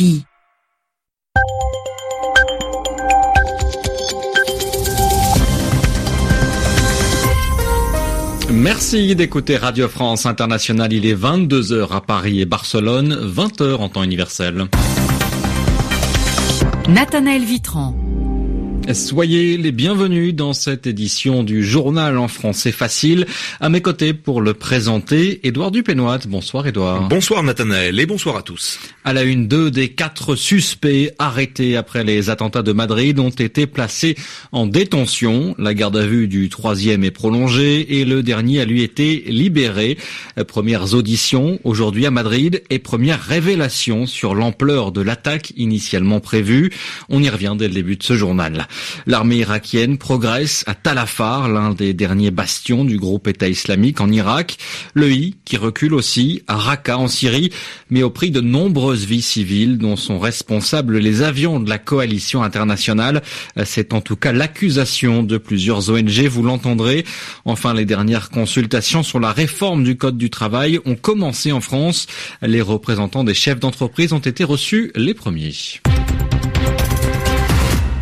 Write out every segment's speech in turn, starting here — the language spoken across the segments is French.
RFI. Merci d'écouter Radio France Internationale. Il est 22h à Paris et Barcelone, 20h en temps universel. Nathanaël Vitran. Soyez les bienvenus dans cette édition du journal en français facile. À mes côtés pour le présenter, Édouard Dupénoit. Bonsoir Édouard. Bonsoir Nathanaël et bonsoir à tous. À la une, deux des quatre suspects arrêtés après les attentats de Madrid ont été placés en détention. La garde à vue du troisième est prolongée et le dernier a lui été libéré. Premières auditions aujourd'hui à Madrid et première révélation sur l'ampleur de l'attaque initialement prévue. On y revient dès le début de ce journal. L'armée irakienne progresse à Talafar, l'un des derniers bastions du groupe État islamique en Irak. Le I qui recule aussi à Raqqa en Syrie, mais au prix de nombreuses vies civiles dont sont responsables les avions de la coalition internationale. C'est en tout cas l'accusation de plusieurs ONG, vous l'entendrez. Enfin, les dernières consultations sur la réforme du Code du travail ont commencé en France. Les représentants des chefs d'entreprise ont été reçus les premiers.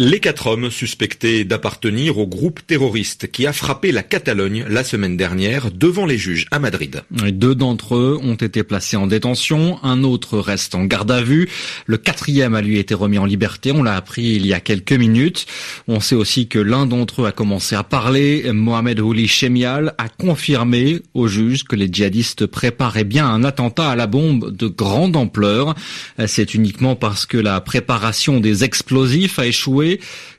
Les quatre hommes suspectés d'appartenir au groupe terroriste qui a frappé la Catalogne la semaine dernière devant les juges à Madrid. Deux d'entre eux ont été placés en détention, un autre reste en garde à vue. Le quatrième a lui été remis en liberté, on l'a appris il y a quelques minutes. On sait aussi que l'un d'entre eux a commencé à parler. Mohamed Houli Chemial a confirmé aux juges que les djihadistes préparaient bien un attentat à la bombe de grande ampleur. C'est uniquement parce que la préparation des explosifs a échoué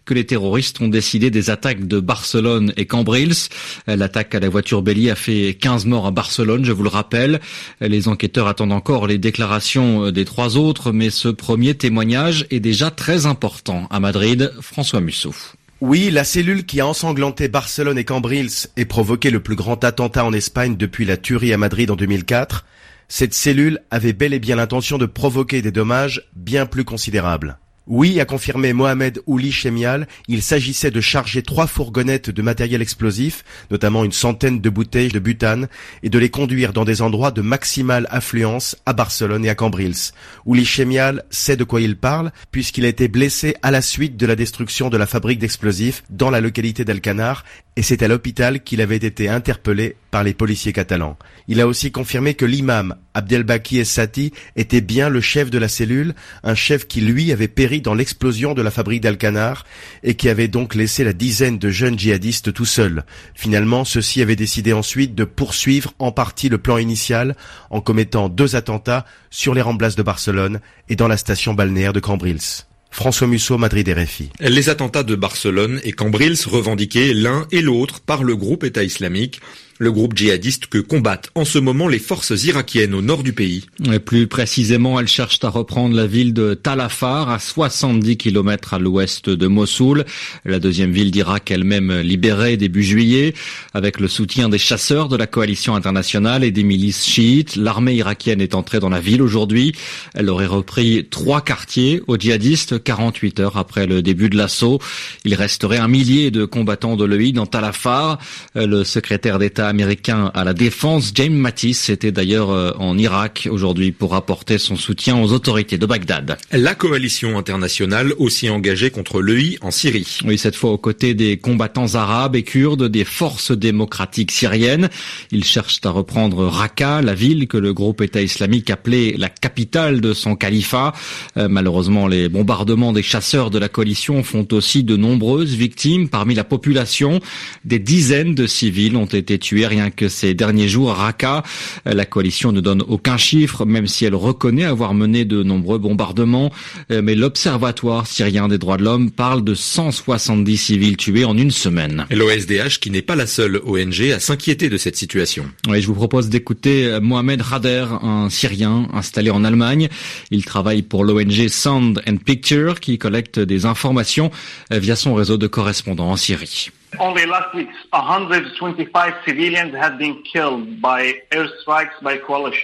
que les terroristes ont décidé des attaques de Barcelone et Cambrils. L'attaque à la voiture Belli a fait 15 morts à Barcelone, je vous le rappelle. Les enquêteurs attendent encore les déclarations des trois autres, mais ce premier témoignage est déjà très important. À Madrid, François Musso. Oui, la cellule qui a ensanglanté Barcelone et Cambrils et provoqué le plus grand attentat en Espagne depuis la tuerie à Madrid en 2004, cette cellule avait bel et bien l'intention de provoquer des dommages bien plus considérables. Oui, a confirmé Mohamed Ouli Chemial, il s'agissait de charger trois fourgonnettes de matériel explosif, notamment une centaine de bouteilles de butane, et de les conduire dans des endroits de maximale affluence à Barcelone et à Cambrils. Ouli Chemial sait de quoi il parle, puisqu'il a été blessé à la suite de la destruction de la fabrique d'explosifs dans la localité d'Alcanar, et c'est à l'hôpital qu'il avait été interpellé par les policiers catalans. Il a aussi confirmé que l'imam Abdelbaki Essati était bien le chef de la cellule, un chef qui lui avait péri dans l'explosion de la fabrique d'Alcanar et qui avait donc laissé la dizaine de jeunes djihadistes tout seuls. Finalement, ceux-ci avaient décidé ensuite de poursuivre en partie le plan initial en commettant deux attentats sur les remplaces de Barcelone et dans la station balnéaire de Cambrils. François Musso, Madrid RFI. Les attentats de Barcelone et Cambrils revendiqués l'un et l'autre par le groupe État islamique le groupe djihadiste que combattent en ce moment les forces irakiennes au nord du pays. Plus précisément, elles cherchent à reprendre la ville de Talafar, à 70 km à l'ouest de Mossoul, la deuxième ville d'Irak elle-même libérée début juillet, avec le soutien des chasseurs de la coalition internationale et des milices chiites. L'armée irakienne est entrée dans la ville aujourd'hui. Elle aurait repris trois quartiers aux djihadistes 48 heures après le début de l'assaut. Il resterait un millier de combattants de l'EI dans Talafar. Le secrétaire d'État américain à la défense, James Mattis, était d'ailleurs euh, en Irak aujourd'hui pour apporter son soutien aux autorités de Bagdad. La coalition internationale aussi engagée contre l'EI en Syrie. Oui, cette fois aux côtés des combattants arabes et kurdes des forces démocratiques syriennes. Ils cherchent à reprendre Raqqa, la ville que le groupe État islamique appelait la capitale de son califat. Euh, malheureusement, les bombardements des chasseurs de la coalition font aussi de nombreuses victimes parmi la population. Des dizaines de civils ont été tués rien que ces derniers jours à Raqqa. La coalition ne donne aucun chiffre, même si elle reconnaît avoir mené de nombreux bombardements. Euh, mais l'Observatoire syrien des droits de l'homme parle de 170 civils tués en une semaine. L'OSDH qui n'est pas la seule ONG à s'inquiéter de cette situation. Oui, je vous propose d'écouter Mohamed Rader, un Syrien installé en Allemagne. Il travaille pour l'ONG Sound and Picture qui collecte des informations via son réseau de correspondants en Syrie.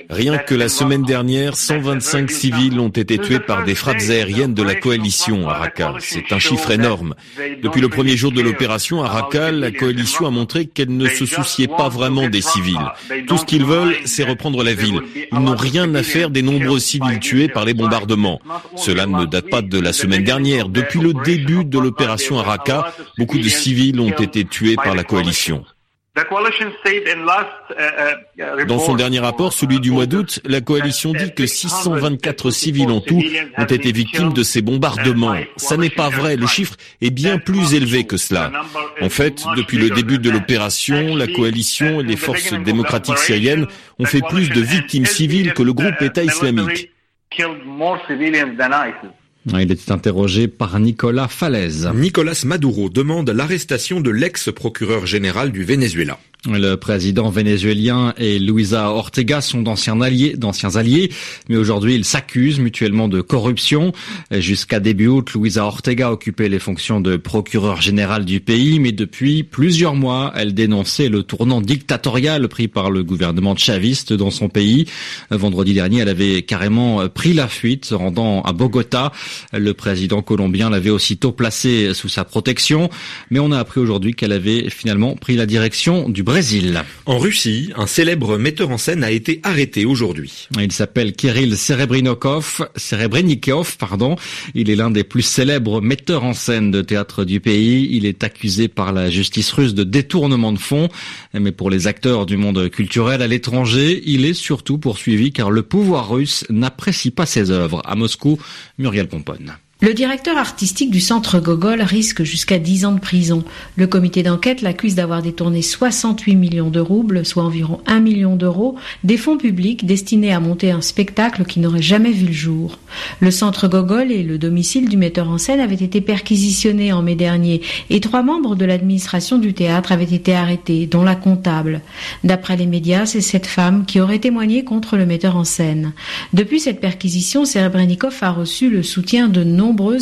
Rien que la semaine dernière, 125 civils ont été tués par des frappes aériennes de la coalition à Raqqa. C'est un chiffre énorme. Depuis le premier jour de l'opération à Raqqa, la coalition a montré qu'elle ne se souciait pas vraiment des civils. Tout ce qu'ils veulent, c'est reprendre la ville. Ils n'ont rien à faire des nombreux civils tués par les bombardements. Cela ne date pas de la semaine dernière. Depuis le début de l'opération à Raqqa, beaucoup de civils ont été tués par la coalition. Dans son dernier rapport, celui du mois d'août, la coalition dit que 624 civils en tout ont été victimes de ces bombardements. Ça n'est pas vrai, le chiffre est bien plus élevé que cela. En fait, depuis le début de l'opération, la coalition et les forces démocratiques syriennes ont fait plus de victimes civiles que le groupe État islamique. Il était interrogé par Nicolas Falaise. Nicolas Maduro demande l'arrestation de l'ex-procureur général du Venezuela. Le président vénézuélien et Luisa Ortega sont d'anciens alliés, d'anciens alliés, mais aujourd'hui ils s'accusent mutuellement de corruption. Jusqu'à début août, Luisa Ortega occupait les fonctions de procureur général du pays, mais depuis plusieurs mois, elle dénonçait le tournant dictatorial pris par le gouvernement chaviste dans son pays. Vendredi dernier, elle avait carrément pris la fuite, se rendant à Bogota. Le président colombien l'avait aussitôt placée sous sa protection, mais on a appris aujourd'hui qu'elle avait finalement pris la direction du Brésil. En Russie, un célèbre metteur en scène a été arrêté aujourd'hui. Il s'appelle Kirill Serebrennikov, Serebrennikov, pardon. Il est l'un des plus célèbres metteurs en scène de théâtre du pays. Il est accusé par la justice russe de détournement de fonds. Mais pour les acteurs du monde culturel à l'étranger, il est surtout poursuivi car le pouvoir russe n'apprécie pas ses œuvres. À Moscou, Muriel Pomponne. Le directeur artistique du centre Gogol risque jusqu'à 10 ans de prison. Le comité d'enquête l'accuse d'avoir détourné 68 millions de roubles, soit environ 1 million d'euros, des fonds publics destinés à monter un spectacle qui n'aurait jamais vu le jour. Le centre Gogol et le domicile du metteur en scène avaient été perquisitionnés en mai dernier et trois membres de l'administration du théâtre avaient été arrêtés, dont la comptable. D'après les médias, c'est cette femme qui aurait témoigné contre le metteur en scène. Depuis cette perquisition, Serebrennikov a reçu le soutien de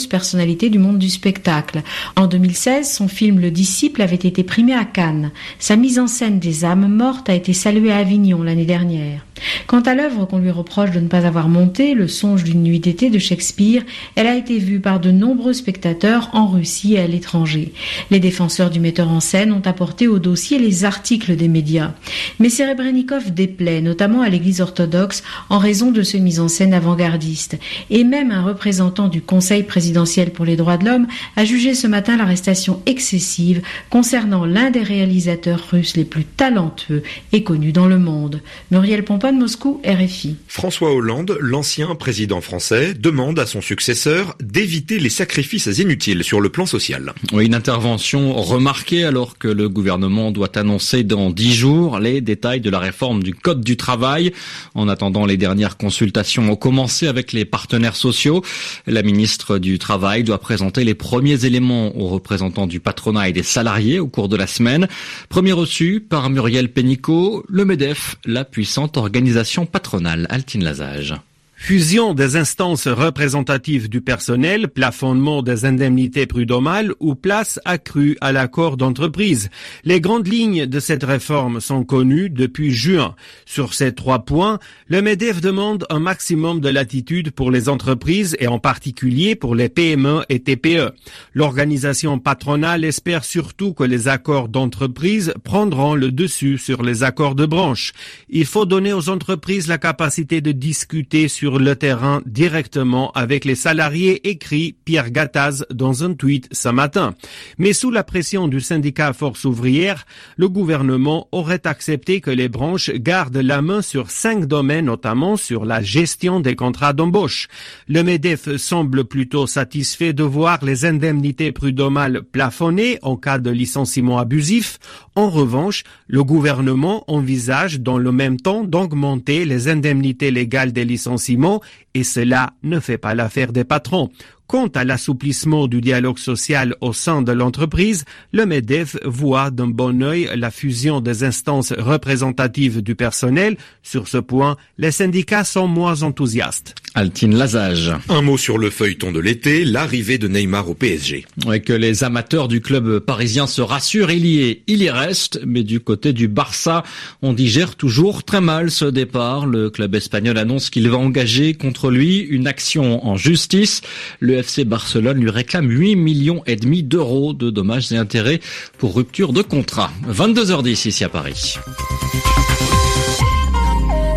personnalités du monde du spectacle. En 2016, son film Le Disciple avait été primé à Cannes. Sa mise en scène des âmes mortes a été saluée à Avignon l'année dernière. Quant à l'œuvre qu'on lui reproche de ne pas avoir montée, Le songe d'une nuit d'été de Shakespeare, elle a été vue par de nombreux spectateurs en Russie et à l'étranger. Les défenseurs du metteur en scène ont apporté au dossier les articles des médias. Mais Serebrennikov déplaît, notamment à l'église orthodoxe, en raison de ce mise en scène avant-gardiste. Et même un représentant du Conseil présidentiel pour les droits de l'homme a jugé ce matin l'arrestation excessive concernant l'un des réalisateurs russes les plus talentueux et connus dans le monde. Muriel Pomponne, Moscou, RFI. François Hollande, l'ancien président français, demande à son successeur d'éviter les sacrifices inutiles sur le plan social. Oui, une intervention remarquée alors que le gouvernement doit annoncer dans dix jours les détails de la réforme du Code du travail. En attendant, les dernières consultations ont commencé avec les partenaires sociaux. La ministre du Travail doit présenter les premiers éléments aux représentants du patronat et des salariés au cours de la semaine. Premier reçu par Muriel Pénicaud, le MEDEF, la puissante organisation patronale Altine Lazage. Fusion des instances représentatives du personnel, plafonnement des indemnités prud'homales ou place accrue à l'accord d'entreprise. Les grandes lignes de cette réforme sont connues depuis juin. Sur ces trois points, le MEDEF demande un maximum de latitude pour les entreprises et en particulier pour les PME et TPE. L'organisation patronale espère surtout que les accords d'entreprise prendront le dessus sur les accords de branche. Il faut donner aux entreprises la capacité de discuter sur le terrain directement avec les salariés, écrit Pierre Gattaz dans un tweet ce matin. Mais sous la pression du syndicat Force ouvrière, le gouvernement aurait accepté que les branches gardent la main sur cinq domaines, notamment sur la gestion des contrats d'embauche. Le MEDEF semble plutôt satisfait de voir les indemnités prud'homales plafonnées en cas de licenciement abusif. En revanche, le gouvernement envisage dans le même temps d'augmenter les indemnités légales des licenciements et cela ne fait pas l'affaire des patrons. Quant à l'assouplissement du dialogue social au sein de l'entreprise, le MEDEF voit d'un bon œil la fusion des instances représentatives du personnel. Sur ce point, les syndicats sont moins enthousiastes. Altine Lazage. Un mot sur le feuilleton de l'été, l'arrivée de Neymar au PSG. Ouais, que les amateurs du club parisien se rassurent, il y est, il y reste, mais du côté du Barça, on digère toujours très mal ce départ. Le club espagnol annonce qu'il va engager contre lui une action en justice. Le FC Barcelone lui réclame 8 millions et demi d'euros de dommages et intérêts pour rupture de contrat. 22h10 ici à Paris.